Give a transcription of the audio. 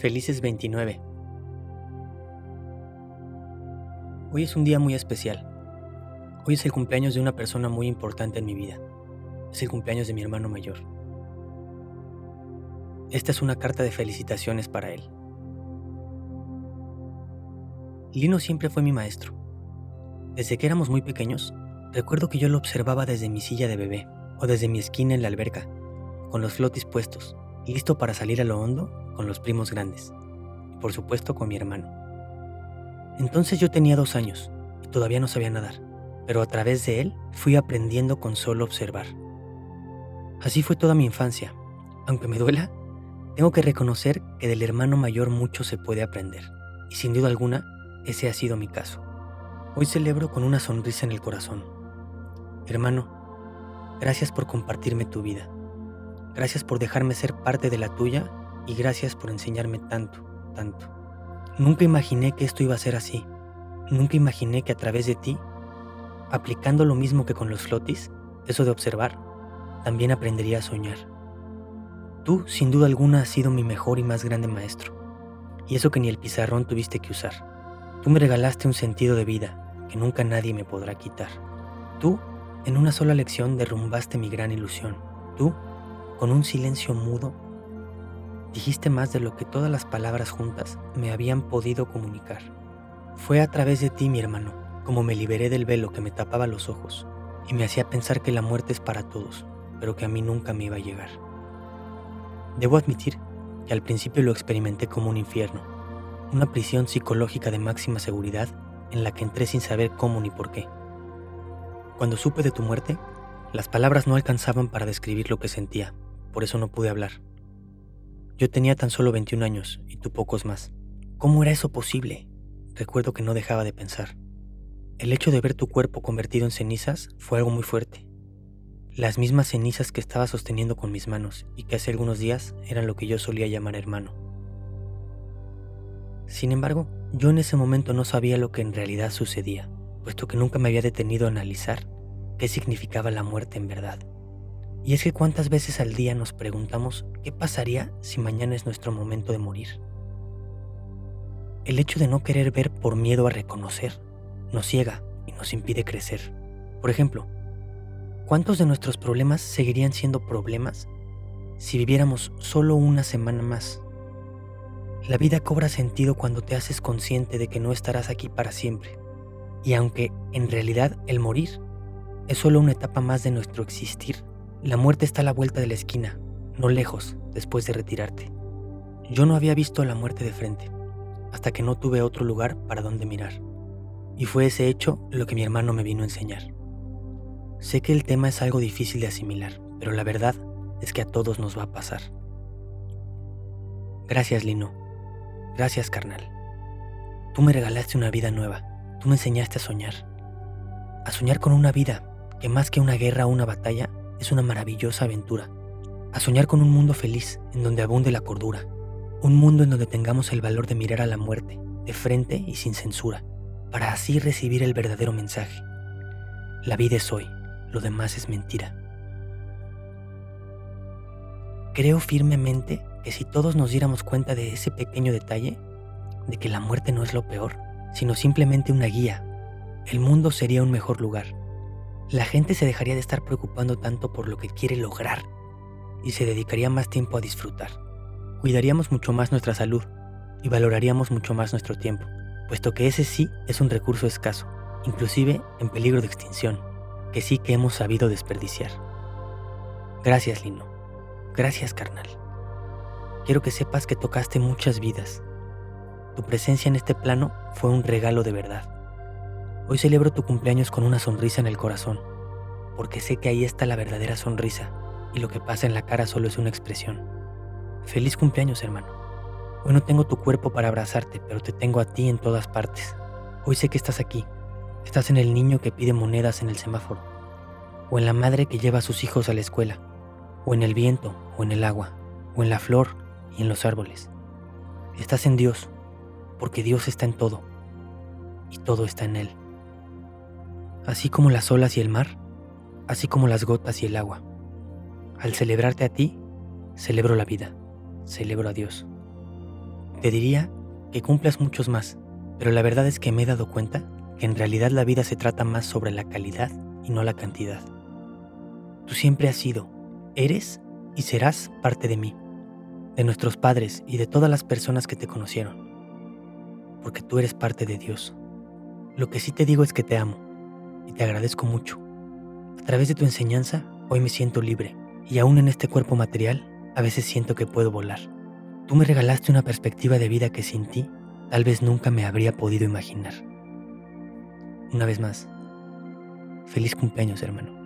Felices 29. Hoy es un día muy especial. Hoy es el cumpleaños de una persona muy importante en mi vida. Es el cumpleaños de mi hermano mayor. Esta es una carta de felicitaciones para él. Lino siempre fue mi maestro. Desde que éramos muy pequeños, recuerdo que yo lo observaba desde mi silla de bebé o desde mi esquina en la alberca, con los flotis puestos, listo para salir a lo hondo con los primos grandes, y por supuesto con mi hermano. Entonces yo tenía dos años y todavía no sabía nadar, pero a través de él fui aprendiendo con solo observar. Así fue toda mi infancia. Aunque me duela, tengo que reconocer que del hermano mayor mucho se puede aprender, y sin duda alguna, ese ha sido mi caso. Hoy celebro con una sonrisa en el corazón. Hermano, gracias por compartirme tu vida. Gracias por dejarme ser parte de la tuya y gracias por enseñarme tanto, tanto. Nunca imaginé que esto iba a ser así. Nunca imaginé que a través de ti, aplicando lo mismo que con los flotis, eso de observar, también aprendería a soñar. Tú, sin duda alguna, has sido mi mejor y más grande maestro. Y eso que ni el pizarrón tuviste que usar. Tú me regalaste un sentido de vida que nunca nadie me podrá quitar. Tú, en una sola lección, derrumbaste mi gran ilusión. Tú, con un silencio mudo, Dijiste más de lo que todas las palabras juntas me habían podido comunicar. Fue a través de ti, mi hermano, como me liberé del velo que me tapaba los ojos y me hacía pensar que la muerte es para todos, pero que a mí nunca me iba a llegar. Debo admitir que al principio lo experimenté como un infierno, una prisión psicológica de máxima seguridad en la que entré sin saber cómo ni por qué. Cuando supe de tu muerte, las palabras no alcanzaban para describir lo que sentía, por eso no pude hablar. Yo tenía tan solo 21 años y tú pocos más. ¿Cómo era eso posible? Recuerdo que no dejaba de pensar. El hecho de ver tu cuerpo convertido en cenizas fue algo muy fuerte. Las mismas cenizas que estaba sosteniendo con mis manos y que hace algunos días eran lo que yo solía llamar hermano. Sin embargo, yo en ese momento no sabía lo que en realidad sucedía, puesto que nunca me había detenido a analizar qué significaba la muerte en verdad. Y es que cuántas veces al día nos preguntamos qué pasaría si mañana es nuestro momento de morir. El hecho de no querer ver por miedo a reconocer nos ciega y nos impide crecer. Por ejemplo, ¿cuántos de nuestros problemas seguirían siendo problemas si viviéramos solo una semana más? La vida cobra sentido cuando te haces consciente de que no estarás aquí para siempre. Y aunque en realidad el morir es solo una etapa más de nuestro existir, la muerte está a la vuelta de la esquina, no lejos, después de retirarte. Yo no había visto la muerte de frente, hasta que no tuve otro lugar para donde mirar. Y fue ese hecho lo que mi hermano me vino a enseñar. Sé que el tema es algo difícil de asimilar, pero la verdad es que a todos nos va a pasar. Gracias, Lino. Gracias, carnal. Tú me regalaste una vida nueva. Tú me enseñaste a soñar. A soñar con una vida que más que una guerra o una batalla es una maravillosa aventura. A soñar con un mundo feliz en donde abunde la cordura. Un mundo en donde tengamos el valor de mirar a la muerte, de frente y sin censura, para así recibir el verdadero mensaje. La vida es hoy, lo demás es mentira. Creo firmemente que si todos nos diéramos cuenta de ese pequeño detalle, de que la muerte no es lo peor, sino simplemente una guía, el mundo sería un mejor lugar la gente se dejaría de estar preocupando tanto por lo que quiere lograr y se dedicaría más tiempo a disfrutar. Cuidaríamos mucho más nuestra salud y valoraríamos mucho más nuestro tiempo, puesto que ese sí es un recurso escaso, inclusive en peligro de extinción, que sí que hemos sabido desperdiciar. Gracias, Lino. Gracias, carnal. Quiero que sepas que tocaste muchas vidas. Tu presencia en este plano fue un regalo de verdad. Hoy celebro tu cumpleaños con una sonrisa en el corazón, porque sé que ahí está la verdadera sonrisa y lo que pasa en la cara solo es una expresión. Feliz cumpleaños, hermano. Hoy no tengo tu cuerpo para abrazarte, pero te tengo a ti en todas partes. Hoy sé que estás aquí. Estás en el niño que pide monedas en el semáforo, o en la madre que lleva a sus hijos a la escuela, o en el viento, o en el agua, o en la flor y en los árboles. Estás en Dios, porque Dios está en todo, y todo está en Él así como las olas y el mar, así como las gotas y el agua. Al celebrarte a ti, celebro la vida, celebro a Dios. Te diría que cumplas muchos más, pero la verdad es que me he dado cuenta que en realidad la vida se trata más sobre la calidad y no la cantidad. Tú siempre has sido, eres y serás parte de mí, de nuestros padres y de todas las personas que te conocieron, porque tú eres parte de Dios. Lo que sí te digo es que te amo y te agradezco mucho. A través de tu enseñanza, hoy me siento libre y aún en este cuerpo material, a veces siento que puedo volar. Tú me regalaste una perspectiva de vida que sin ti tal vez nunca me habría podido imaginar. Una vez más, feliz cumpleaños hermano.